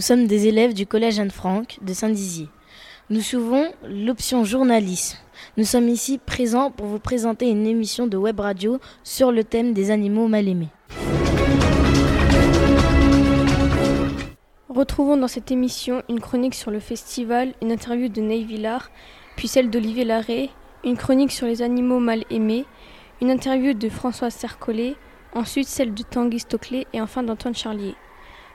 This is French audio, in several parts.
Nous sommes des élèves du collège Anne-Franck de Saint-Dizier. Nous suivons l'option journalisme. Nous sommes ici présents pour vous présenter une émission de web radio sur le thème des animaux mal aimés. Retrouvons dans cette émission une chronique sur le festival, une interview de Ney Villard, puis celle d'Olivier Larré, une chronique sur les animaux mal aimés, une interview de François Sercollet, ensuite celle de Tanguy Stoclet et enfin d'Antoine Charlier.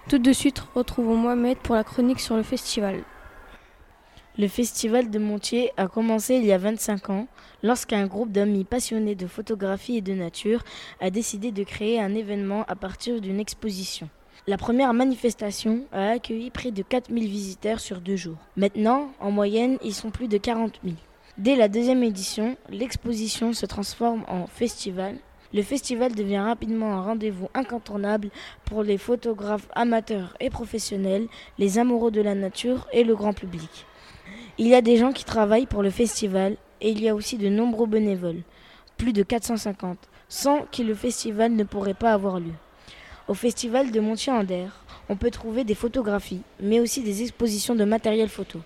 Tout de suite, retrouvons Mohamed pour la chronique sur le festival. Le festival de Montier a commencé il y a 25 ans lorsqu'un groupe d'amis passionnés de photographie et de nature a décidé de créer un événement à partir d'une exposition. La première manifestation a accueilli près de 4000 visiteurs sur deux jours. Maintenant, en moyenne, ils sont plus de 40 000. Dès la deuxième édition, l'exposition se transforme en festival le festival devient rapidement un rendez-vous incontournable pour les photographes amateurs et professionnels, les amoureux de la nature et le grand public. Il y a des gens qui travaillent pour le festival et il y a aussi de nombreux bénévoles, plus de 450, sans qui le festival ne pourrait pas avoir lieu. Au festival de Montier-Ander, on peut trouver des photographies, mais aussi des expositions de matériel photo.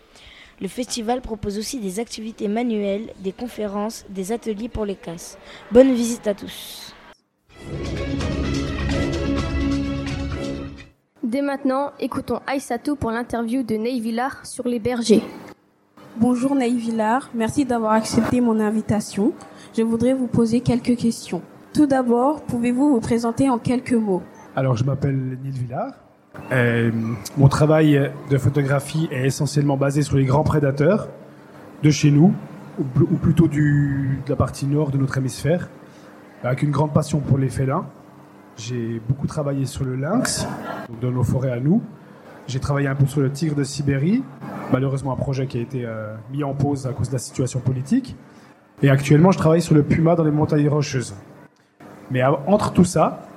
Le festival propose aussi des activités manuelles, des conférences, des ateliers pour les casses. Bonne visite à tous. Dès maintenant, écoutons Aïssatou pour l'interview de Ney Villard sur les bergers. Bonjour Ney Villard, merci d'avoir accepté mon invitation. Je voudrais vous poser quelques questions. Tout d'abord, pouvez-vous vous présenter en quelques mots? Alors, je m'appelle Neil Villard, euh, mon travail de photographie est essentiellement basé sur les grands prédateurs de chez nous, ou, plutôt de la partie nord de notre hémisphère, avec une grande passion pour les félins. J'ai beaucoup travaillé sur le lynx, dans nos forêts à nous. J'ai travaillé un peu sur le tigre de Sibérie, malheureusement un projet qui a été euh, mis en pause à cause de la situation politique. Et actuellement, je travaille sur le puma dans les montagnes rocheuses. Mais entre tout ça,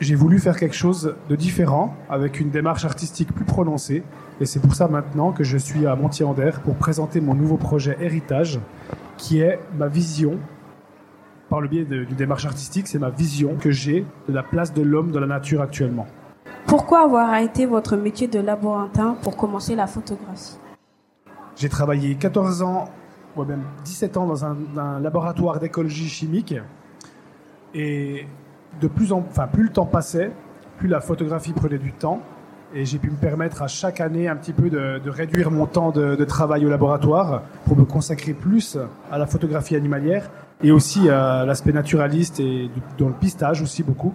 j'ai voulu faire quelque chose de différent, avec une démarche artistique plus prononcée. Et c'est pour ça maintenant que je suis à Montier-Ander pour présenter mon nouveau projet Héritage, qui est ma vision, par le biais d'une démarche artistique, c'est ma vision que j'ai de la place de l'homme dans la nature actuellement. Pourquoi avoir arrêté votre métier de laborantin pour commencer la photographie? J'ai travaillé 14 ans, ou même 17 ans dans un, un laboratoire d'écologie chimique. Et de plus en, enfin, plus le temps passait, plus la photographie prenait du temps. Et j'ai pu me permettre à chaque année un petit peu de, réduire mon temps de, travail au laboratoire pour me consacrer plus à la photographie animalière et aussi à l'aspect naturaliste et dans le pistage aussi beaucoup.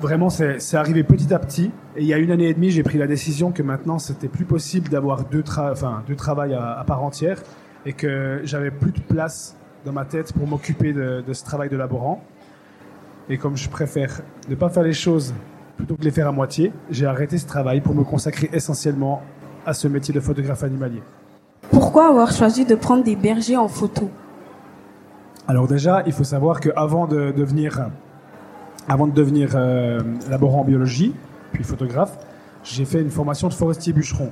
Vraiment, c'est arrivé petit à petit. Et il y a une année et demie, j'ai pris la décision que maintenant, c'était plus possible d'avoir deux, enfin, deux à, part entière et que j'avais plus de place dans ma tête pour m'occuper de, de ce travail de laborant. Et comme je préfère ne pas faire les choses plutôt que les faire à moitié, j'ai arrêté ce travail pour me consacrer essentiellement à ce métier de photographe animalier. Pourquoi avoir choisi de prendre des bergers en photo? Alors déjà, il faut savoir qu'avant de devenir, avant de devenir euh, laborant en biologie, puis photographe, j'ai fait une formation de forestier bûcheron.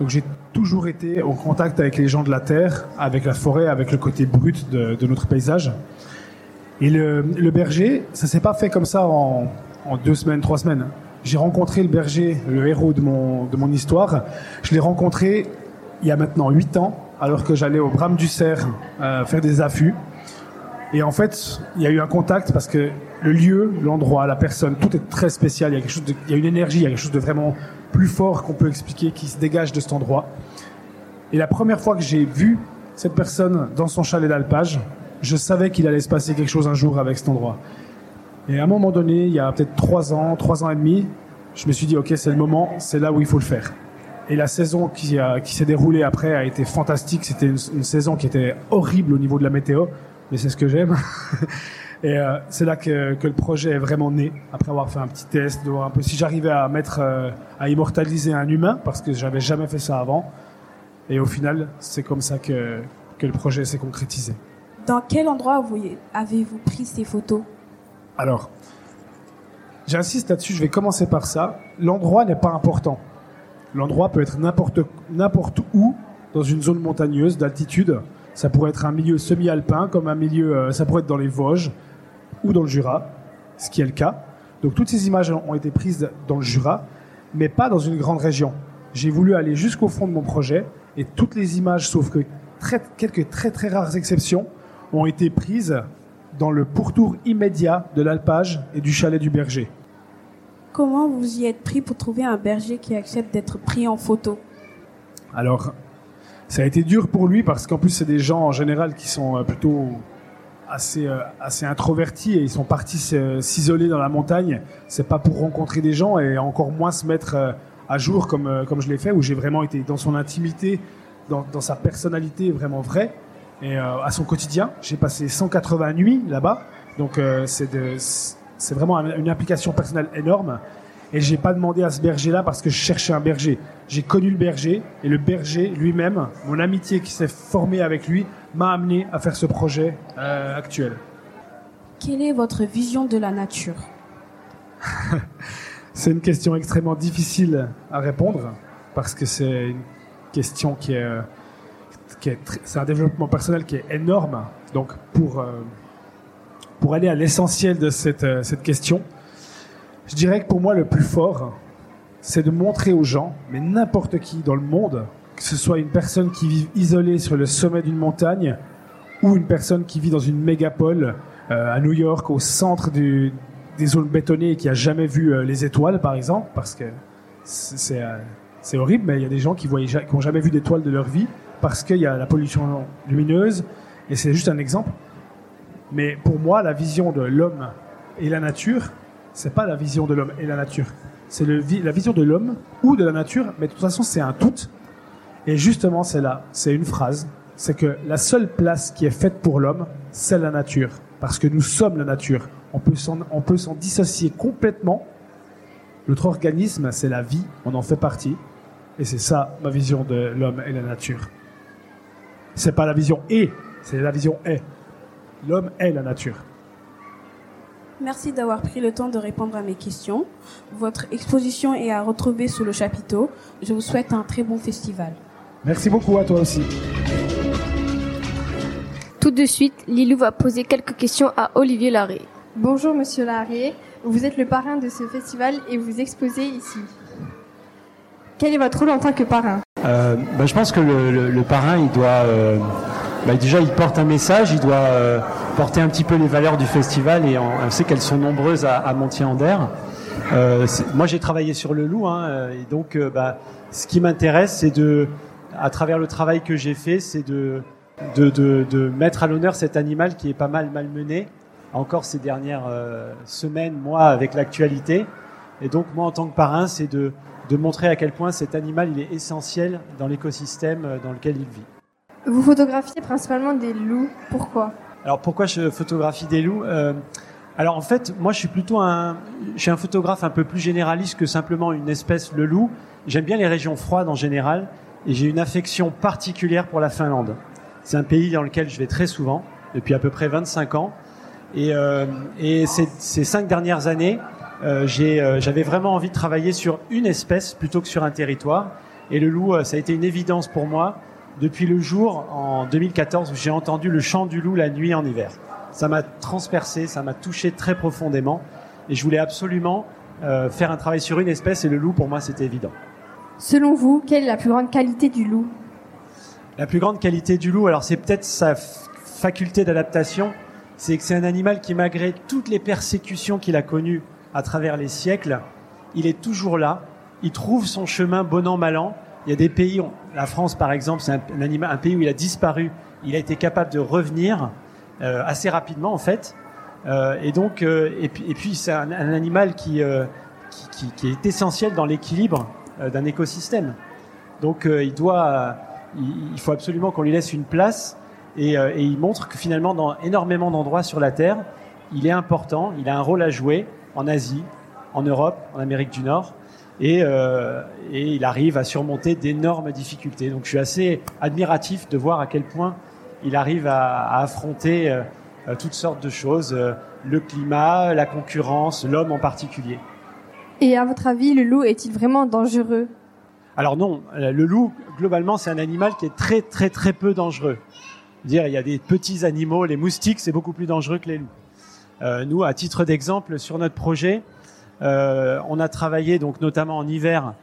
Donc j'ai toujours été en contact avec les gens de la terre, avec la forêt, avec le côté brut de, de notre paysage. Et le, berger, ça s'est pas fait comme ça en, deux semaines, trois semaines. J'ai rencontré le berger, le héros de mon, de mon histoire. Je l'ai rencontré il y a maintenant huit ans, alors que j'allais au Brame du Cerf euh, faire des affûts. Et en fait, il y a eu un contact parce que le lieu, l'endroit, la personne, tout est très spécial. Il y a quelque chose il y a une énergie, il y a quelque chose de vraiment plus fort qu'on peut expliquer qui se dégage de cet endroit. Et la première fois que j'ai vu cette personne dans son chalet d'alpage, je savais qu'il allait se passer quelque chose un jour avec cet endroit. Et à un moment donné, il y a peut-être trois ans, trois ans et demi, je me suis dit, ok, c'est le moment, c'est là où il faut le faire. Et la saison qui, qui s'est déroulée après a été fantastique. C'était une, saison qui était horrible au niveau de la météo, mais c'est ce que j'aime. et euh, c'est là que, que, le projet est vraiment né, après avoir fait un petit test, de voir un peu si j'arrivais à mettre, euh, à immortaliser un humain, parce que j'avais jamais fait ça avant. Et au final, c'est comme ça que, que le projet s'est concrétisé. Dans quel endroit avez-vous pris ces photos Alors, j'insiste là-dessus, je vais commencer par ça. L'endroit n'est pas important. L'endroit peut être n'importe, où, dans une zone montagneuse d'altitude. Ça pourrait être un milieu semi-alpin, comme un milieu, euh, ça pourrait être dans les Vosges ou dans le Jura, ce qui est le cas. Donc toutes ces images ont été prises dans le Jura. mais pas dans une grande région. J'ai voulu aller jusqu'au fond de mon projet et toutes les images, sauf quelques très très rares exceptions, ont été prises dans le pourtour immédiat de l'alpage et du chalet du berger. Comment vous y êtes pris pour trouver un berger qui accepte d'être pris en photo? Alors, ça a été dur pour lui parce qu'en plus, c'est des gens en général qui sont euh, plutôt assez, euh, assez introvertis et ils sont partis s'isoler dans la montagne. C'est pas pour rencontrer des gens et encore moins se mettre euh, à jour comme, comme je l'ai fait, où j'ai vraiment été dans son intimité, dans, dans sa personnalité vraiment vraie et à son quotidien. J'ai passé 180 nuits là-bas, donc c'est de c'est vraiment une implication personnelle énorme. Et j'ai pas demandé à ce berger-là parce que je cherchais un berger. J'ai connu le berger et le berger lui-même, mon amitié qui s'est formée avec lui, m'a amené à faire ce projet euh, actuel. Quelle est votre vision de la nature? C'est une question extrêmement difficile à répondre parce que c'est une question qui est, euh, c'est un développement personnel qui est énorme. Donc pour euh, pour aller à l'essentiel de cette, euh, cette question, je dirais que pour moi, le plus fort, c'est de montrer aux gens, mais n'importe qui dans le monde, que ce soit une personne qui vit isolée sur le sommet d'une montagne ou une personne qui vit dans une mégapole euh, à New York, au centre des zones bétonnées et qui a jamais vu les étoiles, par exemple, parce que c'est c'est horrible, mais il y a des gens qui n'ont jamais vu d'étoiles de leur vie parce qu'il y a la pollution lumineuse. Et c'est juste un exemple. Mais pour moi, la vision de l'homme et la nature, c'est pas la vision de l'homme et la nature. C'est la vision de l'homme ou de la nature, mais de toute façon, c'est un tout. Et justement, c'est là, c'est une phrase, c'est que la seule place qui est faite pour l'homme, c'est la nature. Parce que nous sommes la nature. On peut s'en, dissocier complètement. Notre organisme, c'est la vie, on en fait partie. Et c'est ça ma vision de l'homme et la nature. C'est pas la vision et, c'est la vision est. L'homme est la nature. Merci d'avoir pris le temps de répondre à mes questions. Votre exposition est à retrouver sous le chapiteau. Je vous souhaite un très bon festival. Merci beaucoup à toi aussi. Tout de suite, Lilou va poser quelques questions à Olivier Larré. Bonjour Monsieur Larré, vous êtes le parrain de ce festival et vous exposez ici. Quel est votre rôle en tant que parrain? Euh, bah, Je pense que le, parrain, il doit... Euh, bah, déjà il porte un message, il doit euh, porter un petit peu les valeurs du festival et on, sait qu'elles sont nombreuses à, à Montier-en-Der. Moi j'ai travaillé sur le loup hein, et donc bah, ce qui m'intéresse c'est de, à travers le travail que j'ai fait, c'est de, de, mettre à l'honneur cet animal qui est pas mal malmené encore ces dernières semaines, mois avec l'actualité. Et donc moi en tant que parrain c'est de, de montrer à quel point cet animal il est essentiel dans l'écosystème dans lequel il vit. Vous photographiez principalement des loups. Pourquoi? Alors pourquoi je photographie des loups? Euh, Alors en fait, moi je suis plutôt un, je suis un photographe un peu plus généraliste que simplement une espèce, le loup. J'aime bien les régions froides en général et j'ai une affection particulière pour la Finlande. C'est un pays dans lequel je vais très souvent depuis à peu près 25 ans. Et, euh, et ces, ces, cinq dernières années, euh, euh, j'avais vraiment envie de travailler sur une espèce plutôt que sur un territoire. Et le loup, euh, ça a été une évidence pour moi depuis le jour en 2014 où j'ai entendu le chant du loup la nuit en hiver. Ça m'a transpercé, ça m'a touché très profondément et je voulais absolument euh, faire un travail sur une espèce et le loup pour moi c'était évident. Selon vous, quelle est la plus grande qualité du loup? La plus grande qualité du loup, alors c'est peut-être sa faculté d'adaptation, c'est que c'est un animal qui malgré toutes les persécutions qu'il a connues à travers les siècles, il est toujours là, il trouve son chemin bon an mal an il y a des pays, la France par exemple, c'est un, un, pays où il a disparu. Il a été capable de revenir euh, assez rapidement en fait. Euh, et donc, euh, et puis, c'est un, un, animal qui, qui, est essentiel dans l'équilibre d'un écosystème. Donc, il doit, il, faut absolument qu'on lui laisse une place. Et il montre que finalement, dans énormément d'endroits sur la Terre, il est important. Il a un rôle à jouer en Asie, en Europe, en Amérique du Nord et, euh, et il arrive à surmonter d'énormes difficultés. Donc je suis assez admiratif de voir à quel point il arrive à, à affronter euh, toutes sortes de choses, euh, le climat, la concurrence, l'homme en particulier. Et à votre avis, le loup est-il vraiment dangereux? Alors non, le loup, globalement, c'est un animal qui est très très très peu dangereux. Dire, il y a des petits animaux, les moustiques, c'est beaucoup plus dangereux que les loups. Euh, nous, à titre d'exemple, sur notre projet, on a travaillé donc notamment en hiver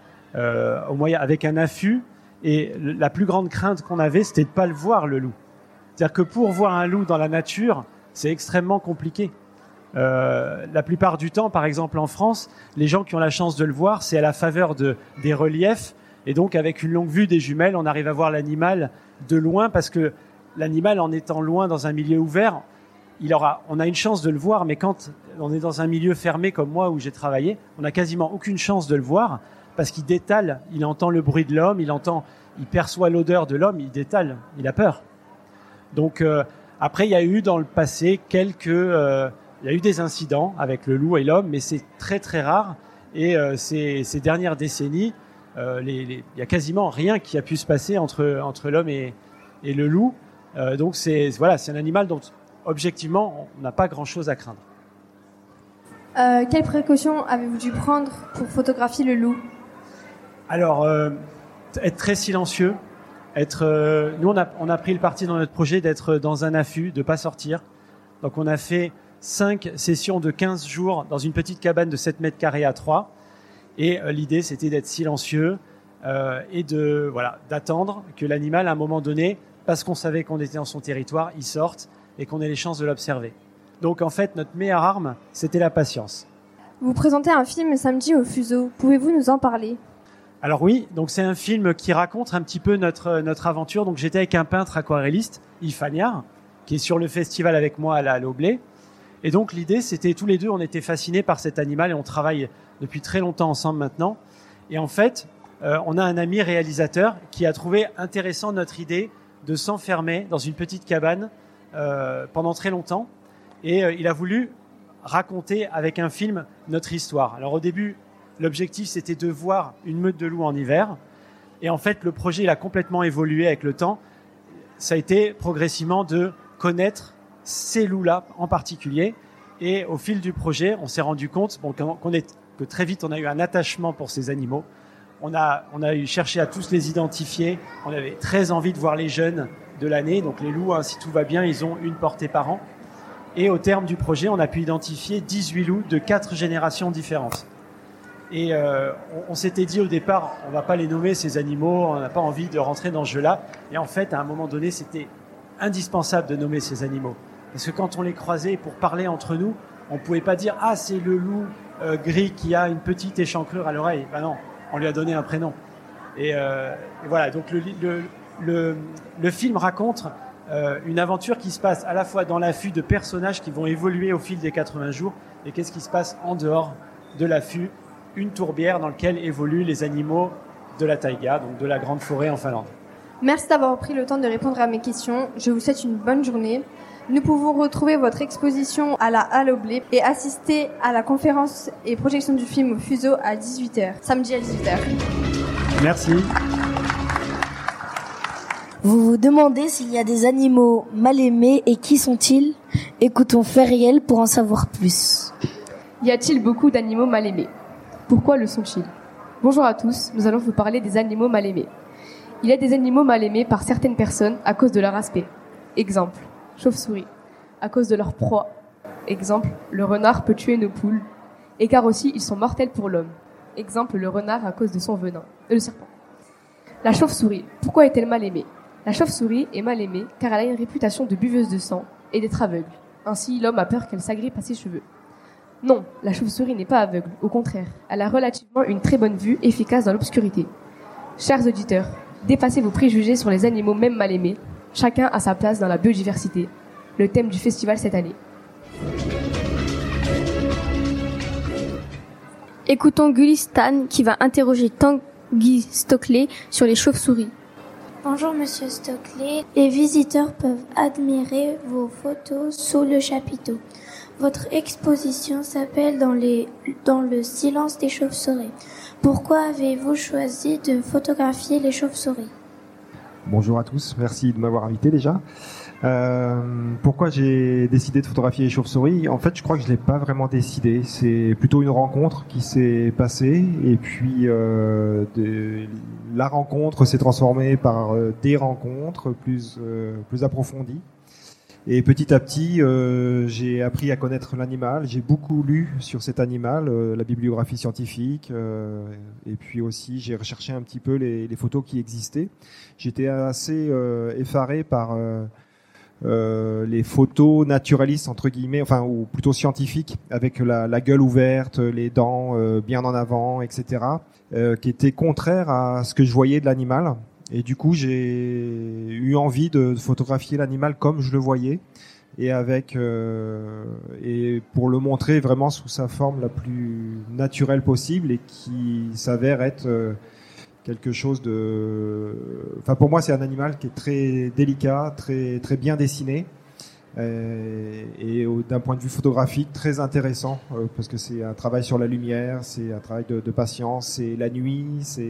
moyen avec un affût et la plus grande crainte qu'on avait, c'était de pas le voir le loup. C'est-à-dire que pour voir un loup dans la nature, c'est extrêmement compliqué. Euh, la plupart du temps, par exemple en France, les gens qui ont la chance de le voir, c'est à la faveur de, des reliefs. Et donc, avec une longue vue des jumelles, on arrive à voir l'animal de loin parce que l'animal, en étant loin dans un milieu ouvert, il aura, on a une chance de le voir, mais quand on est dans un milieu fermé comme moi où j'ai travaillé, on n'a quasiment aucune chance de le voir parce qu'il détale, il entend le bruit de l'homme, il entend, il perçoit l'odeur de l'homme, il détale, il a peur. Donc euh, après, il y a eu dans le passé quelques, euh, il y a eu des incidents avec le loup et l'homme, mais c'est très très rare. Et euh, ces, dernières décennies, il y a quasiment rien qui a pu se passer entre entre l'homme et, et, le loup. donc c'est voilà, c'est un animal dont objectivement on n'a pas grand chose à craindre. quelles précautions avez-vous dû prendre pour photographier le loup? Alors, euh, être très silencieux. Être, euh, nous, on a, on a pris le parti dans notre projet d'être dans un affût, de pas sortir. Donc, on a fait cinq sessions de 15 jours dans une petite cabane de 7 mètres carrés à 3. Et euh, l'idée, c'était d'être silencieux euh, et de voilà d'attendre que l'animal, à un moment donné, parce qu'on savait qu'on était dans son territoire, il sorte et qu'on ait les chances de l'observer. Donc, en fait, notre meilleure arme, c'était la patience. Vous présentez un film samedi au Fuseau. Pouvez-vous nous en parler? Alors oui, donc c'est un film qui raconte un petit peu notre notre aventure. Donc j'étais avec un peintre aquarelliste, Yves qui est sur le festival avec moi à la Loblé. Et donc l'idée, c'était tous les deux, on était fascinés par cet animal et on travaille depuis très longtemps ensemble maintenant. Et en fait, euh, on a un ami réalisateur qui a trouvé intéressant notre idée de s'enfermer dans une petite cabane pendant très longtemps. Et euh, il a voulu raconter avec un film notre histoire. Alors au début, L'objectif, c'était de voir une meute de loups en hiver. Et en fait, le projet, il a complètement évolué avec le temps. Ça a été progressivement de connaître ces loups-là en particulier. Et au fil du projet, on s'est rendu compte qu'on est, que très vite, on a eu un attachement pour ces animaux. On a, cherché à tous les identifier. On avait très envie de voir les jeunes de l'année. Donc les loups, hein, si tout va bien, ils ont une portée par an. Et au terme du projet, on a pu identifier 18 loups de quatre générations différentes. Et euh, on, s'était dit au départ, on va pas les nommer ces animaux, on n'a pas envie de rentrer dans ce jeu-là. Et en fait, à un moment donné, c'était indispensable de nommer ces animaux. Parce que quand on les croisait pour parler entre nous, on pouvait pas dire ah c'est le loup euh, gris qui a une petite échancrure à l'oreille. Ben non, on lui a donné un prénom. Et, euh, voilà, donc le, le, le, le film raconte euh, une aventure qui se passe à la fois dans l'affût de personnages qui vont évoluer au fil des 80 jours et qu'est-ce qui se passe en dehors de l'affût? Une tourbière dans laquelle évoluent les animaux de la taïga, donc de la grande forêt en Finlande. Merci d'avoir pris le temps de répondre à mes questions. Je vous souhaite une bonne journée. Nous pouvons retrouver votre exposition à la Halle Blé et assister à la conférence et projection du film au Fuseau à 18h, samedi à 18h. Merci. Vous vous demandez s'il y a des animaux mal aimés et qui sont-ils? Écoutons Feriel pour en savoir plus. Y a-t-il beaucoup d'animaux mal aimés pourquoi le sont-ils? Bonjour à tous, nous allons vous parler des animaux mal aimés. Il y a des animaux mal aimés par certaines personnes à cause de leur aspect. Exemple, chauve-souris, à cause de leur proie. Exemple, le renard peut tuer nos poules. Et car aussi, ils sont mortels pour l'homme. Exemple, le renard à cause de son venin. Euh, le serpent. La chauve-souris, pourquoi est-elle mal aimée? La chauve-souris est mal aimée car elle a une réputation de buveuse de sang et d'être aveugle. Ainsi, l'homme a peur qu'elle s'agrippe à ses cheveux. Non, la chauve-souris n'est pas aveugle, au contraire, elle a relativement une très bonne vue, efficace dans l'obscurité. Chers auditeurs, dépassez vos préjugés sur les animaux même mal aimés. Chacun a sa place dans la biodiversité, le thème du festival cette année. Écoutons Gulistan qui va interroger Tanguy Stockley sur les chauves-souris. Bonjour Monsieur Stockley. Les visiteurs peuvent admirer vos photos sous le chapiteau. Votre exposition s'appelle dans, les, dans le silence des chauves-souris. Pourquoi avez-vous choisi de photographier les chauves-souris? Bonjour à tous, merci de m'avoir invité déjà. Euh, pourquoi j'ai décidé de photographier les chauves-souris? En fait, je crois que je l'ai pas vraiment décidé. C'est plutôt une rencontre qui s'est passée et puis euh, la rencontre s'est transformée par euh, des rencontres plus plus approfondies. Et petit à petit, euh, j'ai appris à connaître l'animal. J'ai beaucoup lu sur cet animal, euh, la bibliographie scientifique, euh, et puis aussi j'ai recherché un petit peu les, photos qui existaient. J'étais assez effaré par les photos naturalistes entre guillemets, enfin ou plutôt scientifiques, avec la gueule ouverte, les dents bien en avant, etc., qui étaient contraires à ce que je voyais de l'animal. Et du coup, j'ai eu envie de photographier l'animal comme je le voyais. Et avec euh, et pour le montrer vraiment sous sa forme la plus naturelle possible et qui s'avère être euh, quelque chose de enfin pour moi c'est un animal qui est très délicat très très bien dessiné et d'un point de vue photographique très intéressant euh, parce que c'est un travail sur la lumière, c'est un travail de, de patience, c'est la nuit, c'est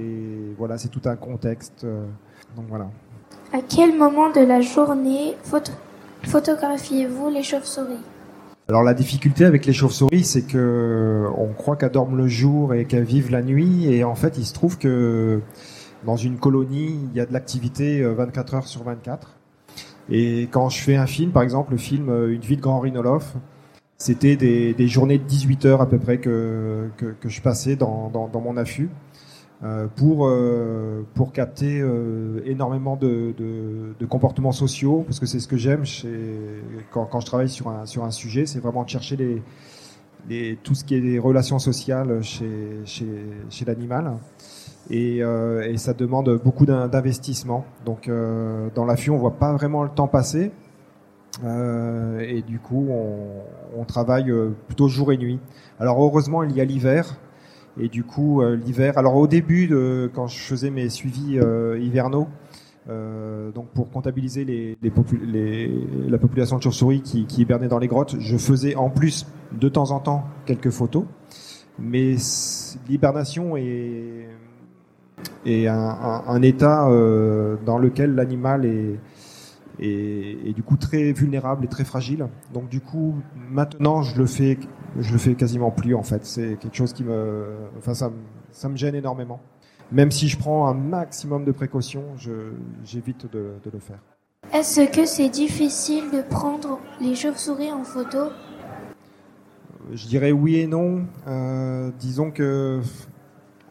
voilà, c'est tout un contexte. Euh, donc voilà. À quel moment de la journée photo photographiez-vous les chauves-souris? Alors la difficulté avec les chauves-souris, c'est que on croit qu'elles dorment le jour et qu'elles vivent la nuit, et en fait, il se trouve que dans une colonie, il y a de l'activité 24 heures sur 24. Et quand je fais un film, par exemple le film euh, Une vie de grand rhinolophe, c'était des, journées de 18 heures à peu près que, je passais dans, mon affût euh, pour, euh, pour capter énormément de, comportements sociaux, parce que c'est ce que j'aime quand, je travaille sur un, sujet, c'est vraiment de chercher tout ce qui est des relations sociales chez l'animal et, euh, et, ça demande beaucoup d'investissement. Donc euh, dans l'affût, on voit pas vraiment le temps passer. Euh, et du coup, on, travaille plutôt jour et nuit. Alors heureusement, il y a l'hiver. Et du coup, l'hiver. Alors au début, quand je faisais mes suivis hivernaux, donc pour comptabiliser la population de chauves-souris qui hibernait dans les grottes, je faisais en plus de temps en temps quelques photos. Mais l'hibernation est et un, un, un état euh, dans lequel l'animal est, est, est, du coup très vulnérable et très fragile. Donc du coup, maintenant, je le fais, je le fais quasiment plus en fait. C'est quelque chose qui me, enfin ça, ça me gêne énormément. Même si je prends un maximum de précautions, j'évite de, de le faire. Est-ce que c'est difficile de prendre les chauves-souris en photo? Je dirais oui et non. Euh, disons que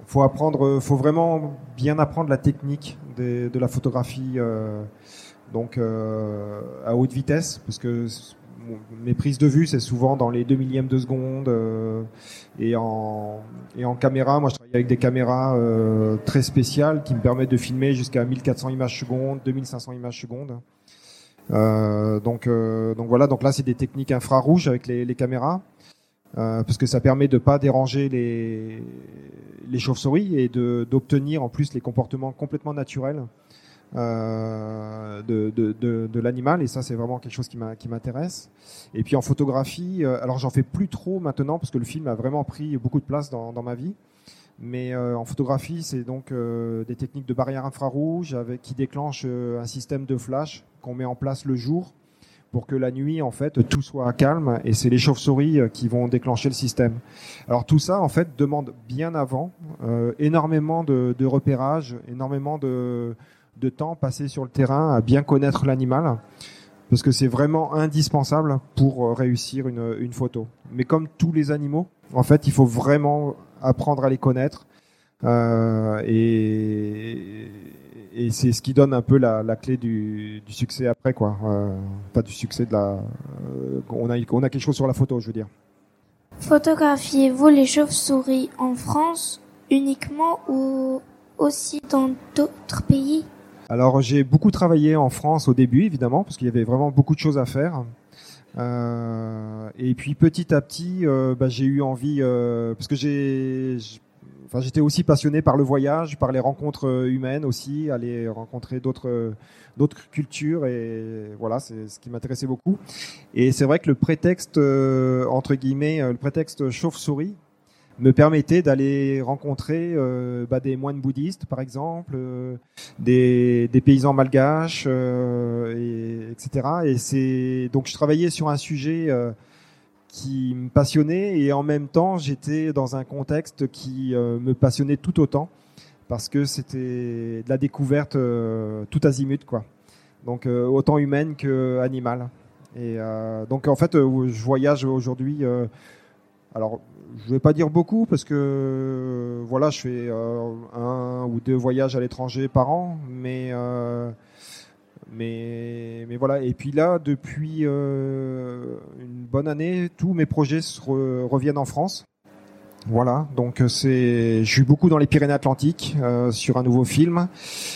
faut apprendre, faut vraiment bien apprendre la technique de, la photographie, euh, donc euh, à haute vitesse, parce que mes prises de vue c'est souvent dans les deux millièmes de seconde euh, et en et en caméra, moi je travaille avec des caméras euh, très spéciales qui me permettent de filmer jusqu'à 1400 images secondes, 2500 images secondes. Euh, donc donc voilà, donc là c'est des techniques infrarouges avec les, les caméras. Euh, parce que ça permet de pas déranger les, les chauves-souris et d'obtenir en plus les comportements complètement naturels euh, de, l'animal et ça c'est vraiment quelque chose qui m'intéresse. Et puis en photographie, euh, alors j'en fais plus trop maintenant parce que le film a vraiment pris beaucoup de place dans, ma vie. Mais euh, en photographie, c'est donc des techniques de barrière infrarouge avec qui déclenchent un système de flash qu'on met en place le jour pour que la nuit, en fait, tout soit calme et c'est les chauves-souris euh, qui vont déclencher le système. Alors tout ça, en fait, demande bien avant euh, énormément de, de, repérage, énormément de, temps passé sur le terrain à bien connaître l'animal parce que c'est vraiment indispensable pour euh, réussir une, une, photo. Mais comme tous les animaux, en fait, il faut vraiment apprendre à les connaître euh, et et c'est ce qui donne un peu la, la clé du, du, succès après, quoi. Euh, pas du succès de la. Euh, on, a, on a quelque chose sur la photo, je veux dire. Photographiez-vous les chauves-souris en France uniquement ou aussi dans d'autres pays? Alors j'ai beaucoup travaillé en France au début, évidemment, parce qu'il y avait vraiment beaucoup de choses à faire. Euh, et puis petit à petit, euh, bah, j'ai eu envie, euh, parce que j'ai J'étais aussi passionné par le voyage, par les rencontres euh, humaines aussi, aller rencontrer d'autres euh, d'autres cultures et voilà, c'est ce qui m'intéressait beaucoup. Et c'est vrai que le prétexte euh, entre guillemets, le prétexte chauve-souris me permettait d'aller rencontrer bah, des moines bouddhistes, par exemple, des, des, paysans malgaches, et, etc. Et c'est donc je travaillais sur un sujet qui me passionnait et en même temps j'étais dans un contexte qui euh, me passionnait tout autant parce que c'était de la découverte euh, tout azimut quoi. Donc euh, autant humaine que animale. Et donc en fait, je voyage aujourd'hui. alors, je vais pas dire beaucoup parce que voilà, je fais un ou deux voyages à l'étranger par an, mais mais, mais voilà. Et puis là, depuis une bonne année, tous mes projets reviennent en France. Voilà, donc euh, c'est, je suis beaucoup dans les Pyrénées-Atlantiques euh, sur un nouveau film.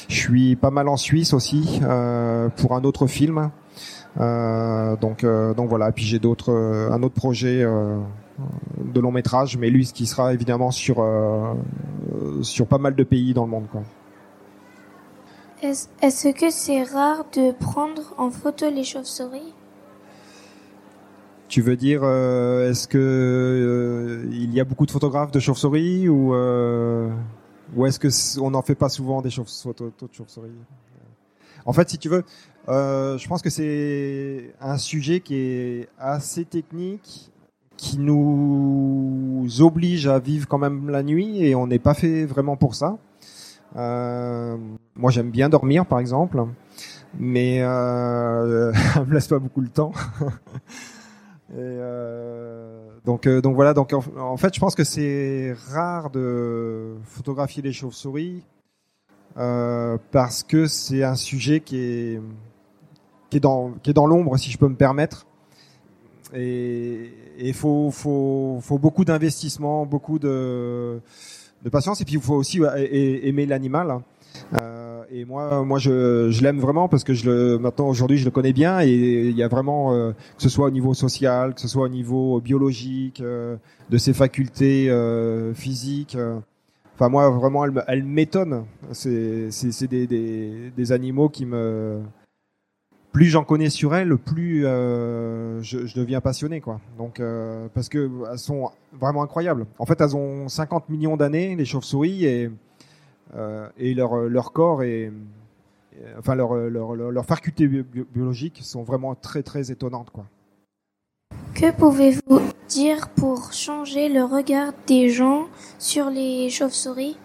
Je suis pas mal en Suisse aussi euh, pour un autre film. Euh, donc, donc voilà. Puis j'ai d'autres, un autre projet de long métrage, mais lui, qui sera évidemment sur sur pas mal de pays dans le monde. Quoi. Est-ce que c'est rare de prendre en photo les chauves-souris? Tu veux dire, euh, est-ce que euh, il y a beaucoup de photographes de chauves-souris ou euh, ou est-ce que on n'en fait pas souvent des photos de chauves-souris? En fait, si tu veux, je pense que c'est un sujet qui est assez technique, qui nous oblige à vivre quand même la nuit et on n'est pas fait vraiment pour ça. Moi, j'aime bien dormir, par exemple, mais euh, me laisse pas beaucoup le temps. Euh, donc, euh, donc voilà. Donc en, fait, je pense que c'est rare de photographier les chauves-souris euh, parce que c'est un sujet qui est qui est dans qui est dans l'ombre, si je peux me permettre. Et il faut, faut, faut beaucoup d'investissement, beaucoup de, de patience, et puis il faut aussi aimer l'animal. Euh, et moi, moi, je, je l'aime vraiment parce que je le, maintenant aujourd'hui, je le connais bien et il y a vraiment, euh, que ce soit au niveau social, que ce soit au niveau biologique, euh, de ses facultés euh, physiques. Enfin, moi, vraiment, elle, elle m'étonne. C'est, c'est, des, des, des, animaux qui me, plus j'en connais sur elles, plus je, je, deviens passionné, quoi. Donc, parce que elles sont vraiment incroyables. En fait, elles ont 50 millions d'années, les chauves-souris, et euh, et leur, leur corps et enfin leurs leur, leur, facultés biologiques sont vraiment très très étonnantes quoi. Que pouvez-vous dire pour changer le regard des gens sur les chauves-souris?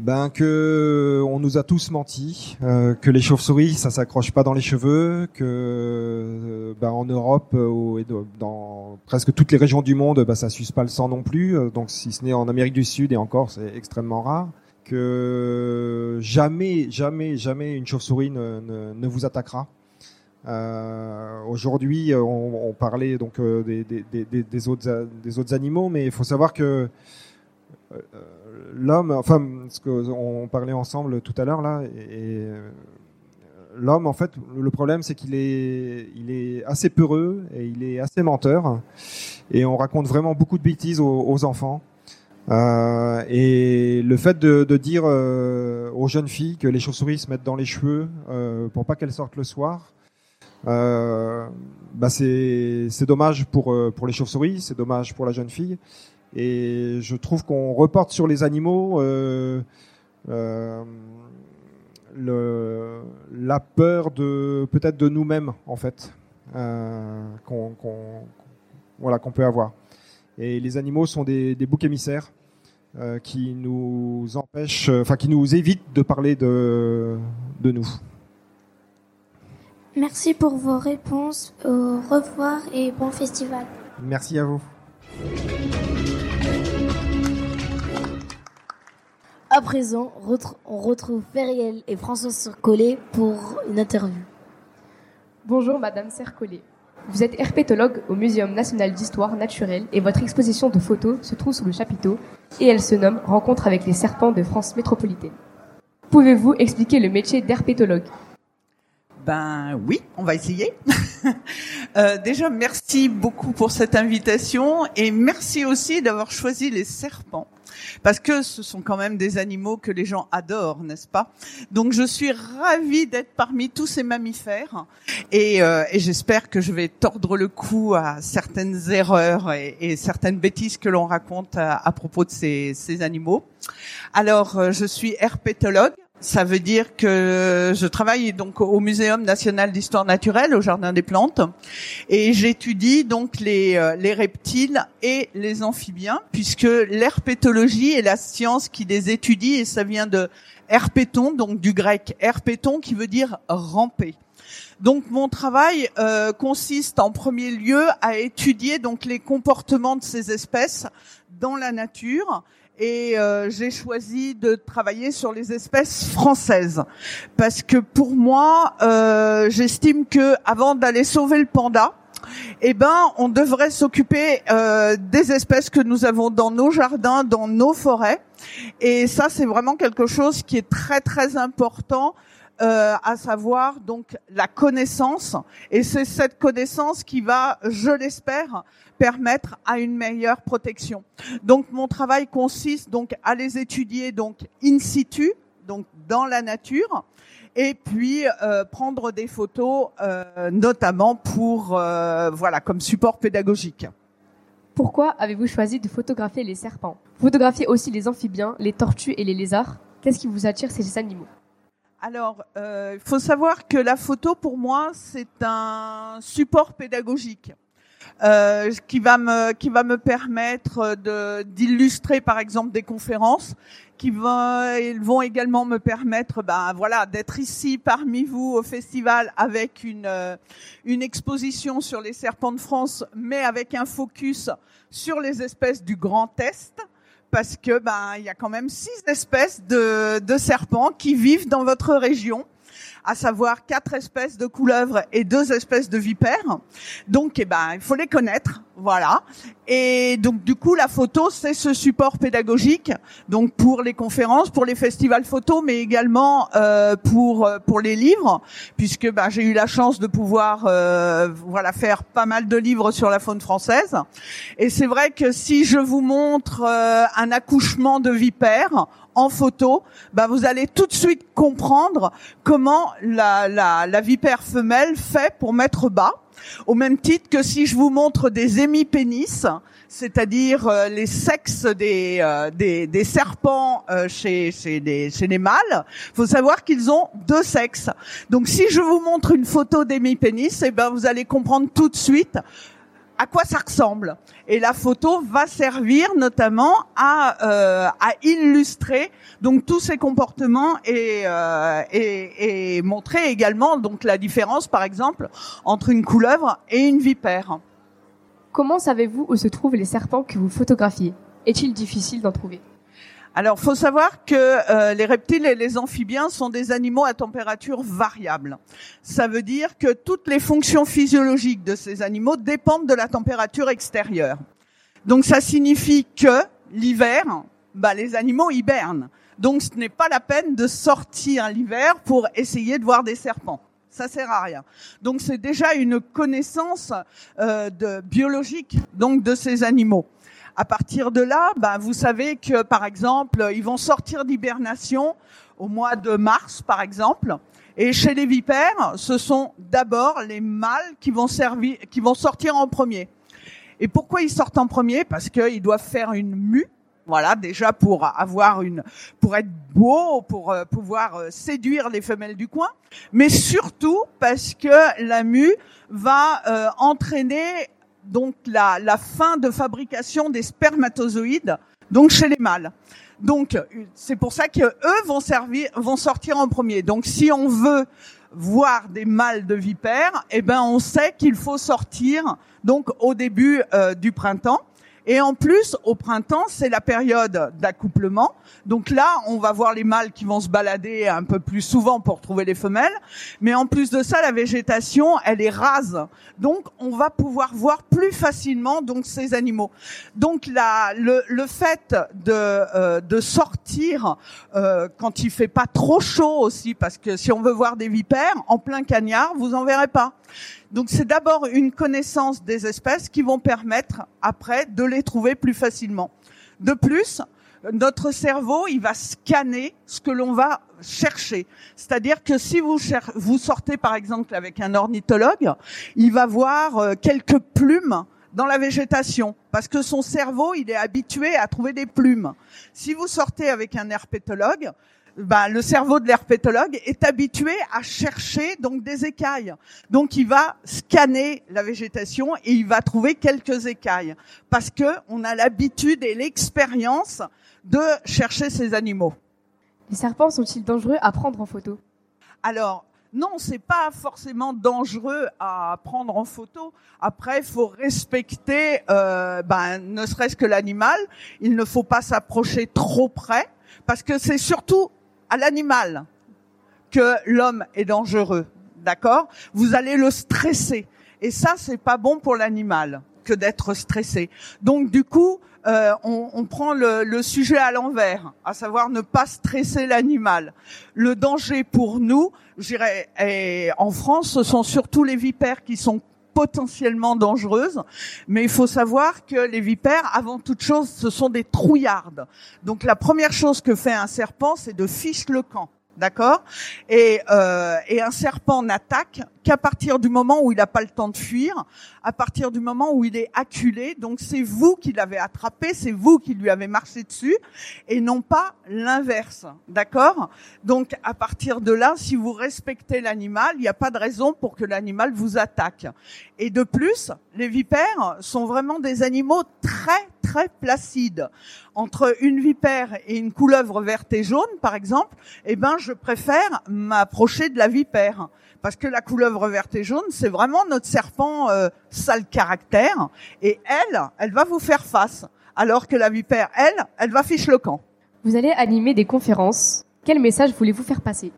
Ben que on nous a tous menti, euh, que les chauves-souris ça s'accroche pas dans les cheveux, que euh, ben, en Europe et dans presque toutes les régions du monde, ben, ça suce pas le sang non plus. donc si ce n'est en Amérique du Sud et encore c'est extrêmement rare que jamais, jamais, jamais une chauve-souris ne, vous attaquera. Euh, Aujourd'hui, on, parlait donc euh, des, autres, des autres animaux, mais il faut savoir que euh, l'homme, enfin, ce qu'on parlait ensemble tout à l'heure là, et, l'homme, en fait, le problème, c'est qu'il est, il est assez peureux et il est assez menteur, et on raconte vraiment beaucoup de bêtises aux, enfants. Euh, et le fait de, dire euh, aux jeunes filles que les chauves-souris se mettent dans les cheveux euh, pour pas qu'elles sortent le soir, euh, bah c'est dommage pour euh, pour les chauves-souris, c'est dommage pour la jeune fille. Et je trouve qu'on reporte sur les animaux euh, le, la peur de peut-être de nous-mêmes en fait qu'on voilà qu'on peut avoir. Et les animaux sont des, des boucs émissaires euh, qui nous empêchent, euh, enfin qui nous évitent de parler de, de nous. Merci pour vos réponses. Au revoir et bon festival. Merci à vous. À présent, on retrouve Feriel et François Sercollet pour une interview. Bonjour Madame Sercollet. Vous êtes herpétologue au Muséum national d'histoire naturelle et votre exposition de photos se trouve sous le chapiteau et elle se nomme Rencontre avec les serpents de France métropolitaine. Pouvez-vous expliquer le métier d'herpétologue? Ben oui, on va essayer. euh, déjà, merci beaucoup pour cette invitation et merci aussi d'avoir choisi les serpents parce que ce sont quand même des animaux que les gens adorent, n'est-ce pas? Donc je suis ravie d'être parmi tous ces mammifères et, euh, et j'espère que je vais tordre le cou à certaines erreurs et, certaines bêtises que l'on raconte à, à, propos de ces, ces animaux. Alors, euh, je suis herpétologue Ça veut dire que je travaille donc au Muséum national d'histoire naturelle, au Jardin des plantes, et j'étudie donc les, euh, les reptiles et les amphibiens, puisque l'herpétologie est la science qui les étudie, et ça vient de herpéton, donc du grec herpéton, qui veut dire ramper. Donc mon travail euh, consiste en premier lieu à étudier donc les comportements de ces espèces dans la nature et euh, j'ai choisi de travailler sur les espèces françaises parce que pour moi, euh, j'estime que avant d'aller sauver le panda, eh ben, on devrait s'occuper euh, des espèces que nous avons dans nos jardins, dans nos forêts. Et ça, c'est vraiment quelque chose qui est très très important. Euh, à savoir donc la connaissance et c'est cette connaissance qui va, je l'espère, permettre à une meilleure protection. Donc mon travail consiste donc à les étudier donc in situ, donc dans la nature, et puis euh, prendre des photos, euh, notamment pour euh, voilà comme support pédagogique. Pourquoi avez-vous choisi de photographier les serpents? Photographier aussi les amphibiens, les tortues et les lézards. Qu'est-ce qui vous attire ces animaux? Alors, il faut savoir que la photo, pour moi, c'est un support pédagogique. Euh, qui va me permettre d'illustrer par exemple des conférences qui vont vont également me permettre ben voilà d'être ici parmi vous au festival avec euh, une exposition sur les serpents de France mais avec un focus sur les espèces du Grand Est parce que ben il y a quand même six espèces de de serpents qui vivent dans votre région à savoir quatre espèces de couleuvres et deux espèces de vipères. Donc, eh ben, il faut les connaître, voilà. Et donc, du coup, la photo, c'est ce support pédagogique, donc pour les conférences, pour les festivals photo, mais également euh, pour euh, pour les livres, puisque ben, j'ai eu la chance de pouvoir, euh, voilà, faire pas mal de livres sur la faune française. Et c'est vrai que si je vous montre euh, un accouchement de vipère en photo, bah vous allez tout de suite comprendre comment la, la, la vipère femelle fait pour mettre bas. Au même titre que si je vous montre des hémipénis, c'est-à-dire euh, les sexes des, euh, des, des, serpents euh, chez, chez, des, chez les mâles, faut savoir qu'ils ont deux sexes. Donc si je vous montre une photo d'hémipénis, eh ben vous allez comprendre tout de suite à quoi ça ressemble. Et la photo va servir notamment à, euh, à illustrer donc tous ces comportements et, euh, et, et, montrer également donc la différence, par exemple, entre une couleuvre et une vipère. Comment savez-vous où se trouvent les serpents que vous photographiez? Est-il difficile d'en trouver? Alors, faut savoir que euh, les reptiles et les amphibiens sont des animaux à température variable. Ça veut dire que toutes les fonctions physiologiques de ces animaux dépendent de la température extérieure. Donc, ça signifie que l'hiver, bah, les animaux hibernent. Donc, ce n'est pas la peine de sortir l'hiver pour essayer de voir des serpents. Ça sert à rien. Donc, c'est déjà une connaissance euh, de biologique donc de ces animaux. À partir de là, ben, vous savez que, par exemple, ils vont sortir d'hibernation au mois de mars, par exemple. Et chez les vipères, ce sont d'abord les mâles qui vont, servir, qui vont sortir en premier. Et pourquoi ils sortent en premier? Parce qu'ils doivent faire une mue. Voilà, déjà pour avoir une, pour être beau, pour euh, pouvoir euh, séduire les femelles du coin, mais surtout parce que la mue va euh, entraîner donc la, fin de fabrication des spermatozoïdes, donc chez les mâles. Donc c'est pour ça que eux vont servir, vont sortir en premier. Donc si on veut voir des mâles de vipères, eh ben on sait qu'il faut sortir donc au début euh, du printemps. Et en plus, au printemps, c'est la période d'accouplement. Donc là, on va voir les mâles qui vont se balader un peu plus souvent pour trouver les femelles. Mais en plus de ça, la végétation, elle est rase. Donc, on va pouvoir voir plus facilement donc ces animaux. Donc, la, le, le fait de, euh, de sortir euh, quand il fait pas trop chaud aussi, parce que si on veut voir des vipères en plein cagnard, vous en verrez pas. Donc c'est d'abord une connaissance des espèces qui vont permettre après de les trouver plus facilement. De plus, notre cerveau, il va scanner ce que l'on va chercher. C'est-à-dire que si vous, vous sortez par exemple avec un ornithologue, il va voir euh, quelques plumes dans la végétation parce que son cerveau, il est habitué à trouver des plumes. Si vous sortez avec un herpétologue, bah, le cerveau de l'herpétologue est habitué à chercher donc des écailles. Donc il va scanner la végétation et il va trouver quelques écailles parce que on a l'habitude et l'expérience de chercher ces animaux. Les serpents sont-ils dangereux à prendre en photo? Alors, non, c'est pas forcément dangereux à prendre en photo. Après, il faut respecter, euh, ben, ne serait-ce que l'animal. Il ne faut pas s'approcher trop près, parce que c'est surtout à l'animal que l'homme est dangereux. D'accord? Vous allez le stresser, et ça, c'est pas bon pour l'animal que d'être stressé. Donc, du coup, euh, on, on, prend le, le sujet à l'envers, à savoir ne pas stresser l'animal. Le danger pour nous, je dirais, en France, ce sont surtout les vipères qui sont potentiellement dangereuses, mais il faut savoir que les vipères, avant toute chose, ce sont des trouillardes. Donc la première chose que fait un serpent, c'est de fiche le camp. D'accord? Et, euh, et un serpent n'attaque qu'à partir du moment où il n'a pas le temps de fuir, à partir du moment où il est acculé. Donc c'est vous qui l'avez attrapé, c'est vous qui lui avez marché dessus, et non pas l'inverse. D'accord? Donc à partir de là, si vous respectez l'animal, il n'y a pas de raison pour que l'animal vous attaque. Et de plus, les vipères sont vraiment des animaux très très placides. Entre une vipère et une couleuvre verte et jaune, par exemple, eh ben je préfère m'approcher de la vipère parce que la couleuvre verte et jaune, c'est vraiment notre serpent euh, sale caractère, et elle, elle va vous faire face, alors que la vipère, elle, elle va fiche le camp. Vous allez animer des conférences. Quel message voulez-vous faire passer?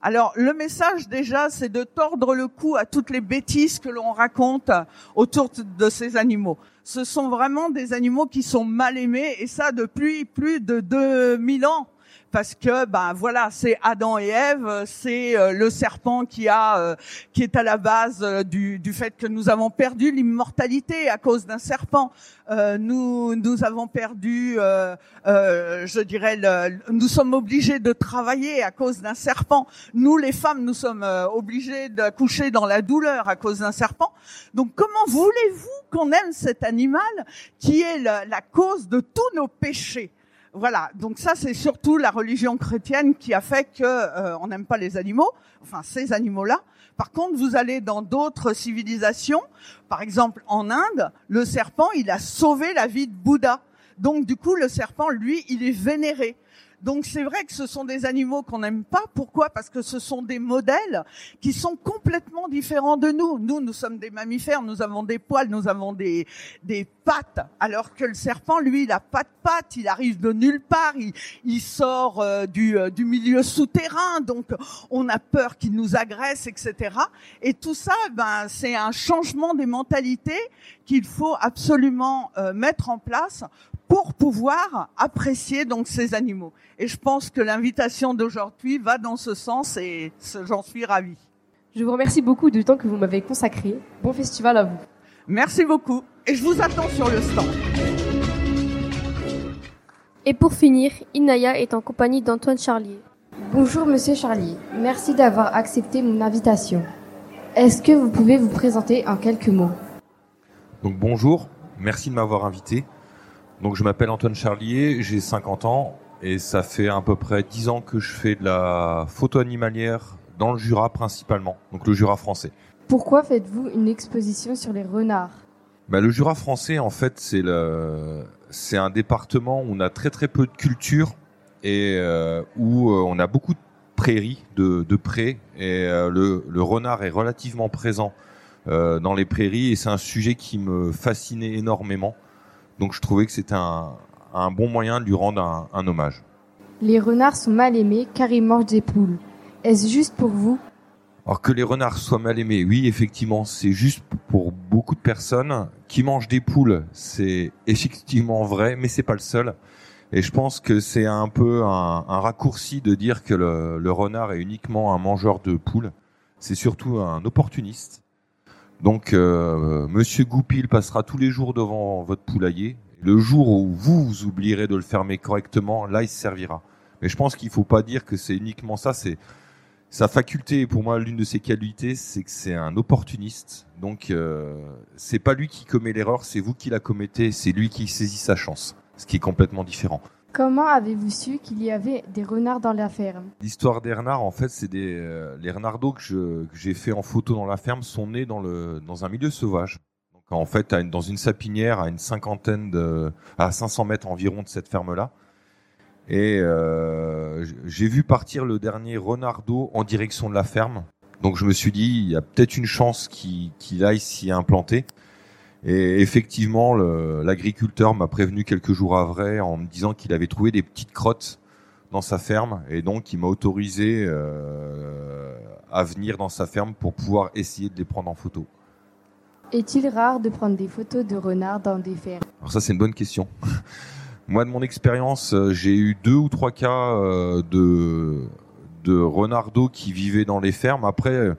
Alors le message déjà, c'est de tordre le cou à toutes les bêtises que l'on raconte autour de ces animaux. Ce sont vraiment des animaux qui sont mal aimés et ça depuis plus de 2000 ans parce que ben voilà, c'est Adam et Ève, c'est euh, le serpent qui a euh, qui est à la base euh, du, du fait que nous avons perdu l'immortalité à cause d'un serpent. nous nous avons perdu, je dirais, nous sommes obligés de travailler à cause d'un serpent. Nous les femmes, nous sommes obligés d'accoucher dans la douleur à cause d'un serpent. Donc comment voulez-vous qu'on aime cet animal qui est la cause de tous nos péchés? Voilà, donc ça c'est surtout la religion chrétienne qui a fait que euh, on n'aime pas les animaux, enfin ces animaux-là. Par contre, vous allez dans d'autres civilisations, par exemple en Inde, le serpent, il a sauvé la vie de Bouddha. Donc du coup, le serpent, lui, il est vénéré. Donc c'est vrai que ce sont des animaux qu'on n'aime pas. Pourquoi? Parce que ce sont des modèles qui sont complètement différents de nous. Nous, nous sommes des mammifères, nous avons des poils, nous avons des, des pattes, alors que le serpent, lui, il a pas de pattes, il arrive de nulle part, il, il sort euh, du, euh, du milieu souterrain, donc on a peur qu'il nous agresse, etc. Et tout ça, ben, c'est un changement des mentalités qu'il faut absolument euh, mettre en place pour pouvoir apprécier donc ces animaux. Et je pense que l'invitation d'aujourd'hui va dans ce sens et j'en suis ravie. Je vous remercie beaucoup du temps que vous m'avez consacré. Bon festival à vous. Merci beaucoup et je vous attends sur le stand. Et pour finir, Inaya est en compagnie d'Antoine Charlier. Bonjour Monsieur Charlier, merci d'avoir accepté mon invitation. Est-ce que vous pouvez vous présenter en quelques mots? Donc bonjour, merci de m'avoir invité. Donc je m'appelle Antoine Charlier, j'ai 50 ans et ça fait à peu près 10 ans que je fais de la photo animalière dans le Jura principalement, donc le Jura français. Pourquoi faites-vous une exposition sur les renards? Bah, Le Jura français, en fait, c'est le, c'est un département où on a très très peu de culture et euh, où euh, on a beaucoup de prairies, de, de prés, et euh, le, le, renard est relativement présent euh, dans les prairies et c'est un sujet qui me fascinait énormément. Donc je trouvais que c'était un, un, bon moyen de lui rendre un, un, hommage. Les renards sont mal aimés car ils mangent des poules. Est-ce juste pour vous? Alors que les renards soient mal aimés, oui, effectivement, c'est juste pour beaucoup de personnes qui mangent des poules. C'est effectivement vrai, mais c'est pas le seul. Et je pense que c'est un peu un, un, raccourci de dire que le, le renard est uniquement un mangeur de poules. C'est surtout un opportuniste donc, euh, Monsieur Goupil passera tous les jours devant votre poulailler. Le jour où vous, oublierez de le fermer correctement, là, il se servira. Mais je pense qu'il faut pas dire que c'est uniquement ça. C'est sa faculté. Pour moi, l'une de ses qualités, c'est que c'est un opportuniste. Donc, euh, c'est pas lui qui commet l'erreur, c'est vous qui la commettez. C'est lui qui saisit sa chance, ce qui est complètement différent. Comment avez-vous su qu'il y avait des renards dans la ferme? L'histoire des renards, en fait, c'est des euh, les renardeaux que j'ai fait en photo dans la ferme sont nés dans le dans un milieu sauvage. Donc en fait, dans une sapinière à une cinquantaine à 500 mètres environ de cette ferme-là. Et euh, j'ai vu partir le dernier renardeau en direction de la ferme. Donc je me suis dit, il y a peut-être une chance qu'il aille s'y implanter. Et effectivement, l'agriculteur m'a prévenu quelques jours après en me disant qu'il avait trouvé des petites crottes dans sa ferme et donc il m'a autorisé euh, à venir dans sa ferme pour pouvoir essayer de les prendre en photo. Est-il rare de prendre des photos de renards dans des fermes? Alors ça c'est une bonne question. Moi de mon expérience, euh, j'ai eu deux ou trois cas euh, de de renardeaux qui vivaient dans les fermes. Après,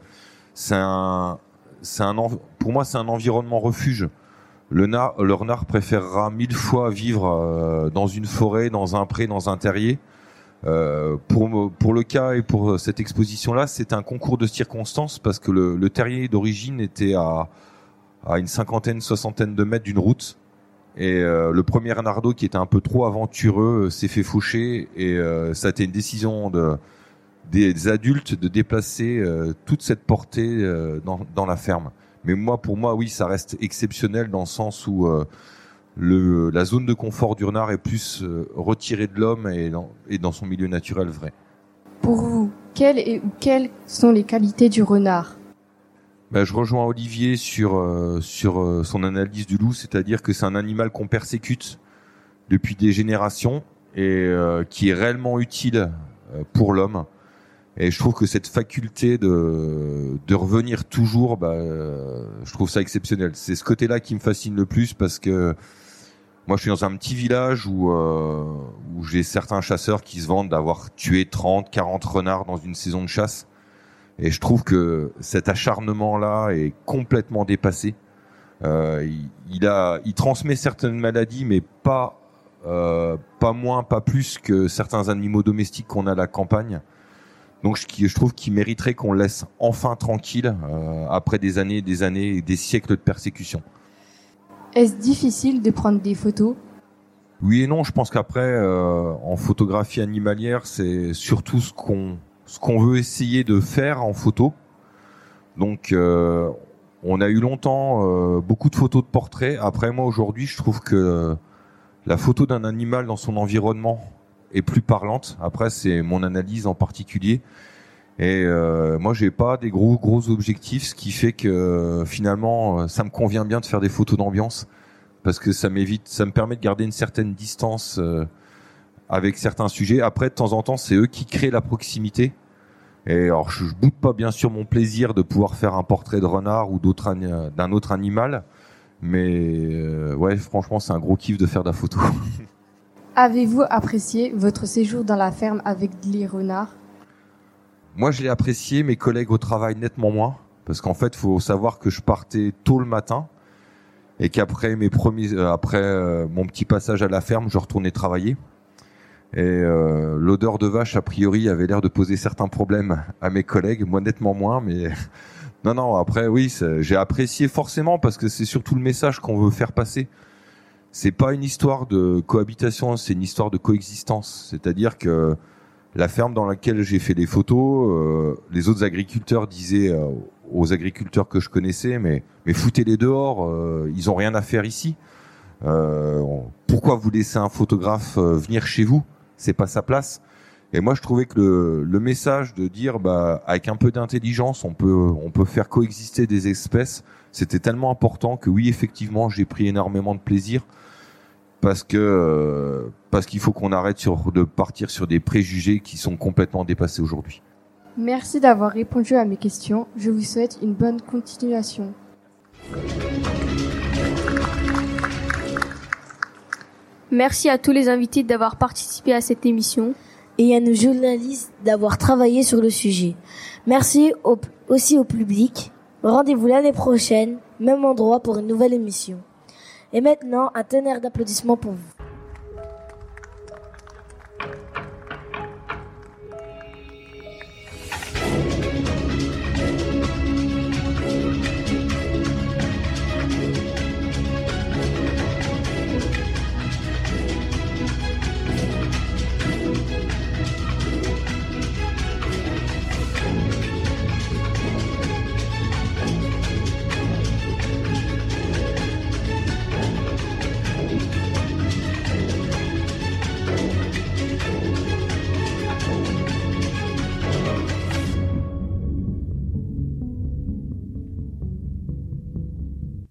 c'est un c'est un pour moi c'est un environnement refuge. Le, na- le renard préférera mille fois vivre euh, dans une forêt, dans un pré, dans un terrier. Euh, pour, pour le cas et pour cette exposition-là, c'est un concours de circonstances parce que le, terrier d'origine était à, à une cinquantaine, soixantaine de mètres d'une route. Et euh, le premier renardeau qui était un peu trop aventureux euh, s'est fait faucher et euh, ça a été une décision de, des, adultes de déplacer euh, toute cette portée euh, dans, dans la ferme. Mais moi, pour moi, oui, ça reste exceptionnel dans le sens où euh, le, la zone de confort du renard est plus retirée de l'homme et dans, et dans son milieu naturel vrai. Pour vous, quelles, et, quelles sont les qualités du renard? Ben, je rejoins Olivier sur euh, sur euh, son analyse du loup, c'est-à-dire que c'est un animal qu'on persécute depuis des générations et euh, qui est réellement utile pour l'homme. Et je trouve que cette faculté de revenir toujours, bah, euh, je trouve ça exceptionnel. C'est ce côté-là qui me fascine le plus parce que moi, je suis dans un petit village où euh, j'ai certains chasseurs qui se vantent d'avoir tué 30, 40 renards dans une saison de chasse. Et je trouve que cet acharnement-là est complètement dépassé. Euh, il, transmet certaines maladies, mais pas, pas moins, pas plus que certains animaux domestiques qu'on a à la campagne. Donc je, je trouve qu'il mériterait qu'on le laisse enfin tranquille euh, après des années, des années, et des siècles de persécution. Est-ce difficile de prendre des photos? Oui et non. Je pense qu'après, euh, en photographie animalière, c'est surtout ce qu'on ce qu'on veut essayer de faire en photo. Donc, euh, on a eu longtemps beaucoup de photos de portraits. Après, moi aujourd'hui, je trouve que la photo d'un animal dans son environnement est plus parlante. Après, c'est mon analyse en particulier. Et euh, moi, j'ai pas des gros gros objectifs, ce qui fait que finalement, ça me convient bien de faire des photos d'ambiance parce que ça m'évite, ça me permet de garder une certaine distance euh, avec certains sujets. Après, de temps en temps, c'est eux qui créent la proximité. Et alors, je, je boude pas bien sûr mon plaisir de pouvoir faire un portrait de renard ou d'un autre animal, mais euh, ouais, franchement, c'est un gros kiff de faire de la photo. Avez-vous apprécié votre séjour dans la ferme avec les renards? Moi, je l'ai apprécié, mes collègues au travail nettement moins, parce qu'en fait, faut savoir que je partais tôt le matin et qu'après mes premiers, euh, après euh, mon petit passage à la ferme, je retournais travailler. Et euh, l'odeur de vache, a priori, avait l'air de poser certains problèmes à mes collègues, moi nettement moins, mais non, non. Après, oui, j'ai apprécié forcément parce que c'est surtout le message qu'on veut faire passer. C'est pas une histoire de cohabitation, c'est une histoire de coexistence. C'est-à-dire que la ferme dans laquelle j'ai fait les photos, euh, les autres agriculteurs disaient euh, aux agriculteurs que je connaissais, mais mais foutez-les dehors, euh, ils ont rien à faire ici. Pourquoi vous laissez un photographe venir chez vous? C'est pas sa place. Et moi, je trouvais que le, le message de dire, bah, avec un peu d'intelligence, on peut on peut faire coexister des espèces, c'était tellement important que oui, effectivement, j'ai pris énormément de plaisir parce que euh, parce qu'il faut qu'on arrête sur, de partir sur des préjugés qui sont complètement dépassés aujourd'hui. Merci d'avoir répondu à mes questions. Je vous souhaite une bonne continuation. Merci à tous les invités d'avoir participé à cette émission. Et à nos journalistes d'avoir travaillé sur le sujet. Merci au- aussi au public. Rendez-vous l'année prochaine, même endroit pour une nouvelle émission. Et maintenant, un tonnerre d'applaudissements pour vous.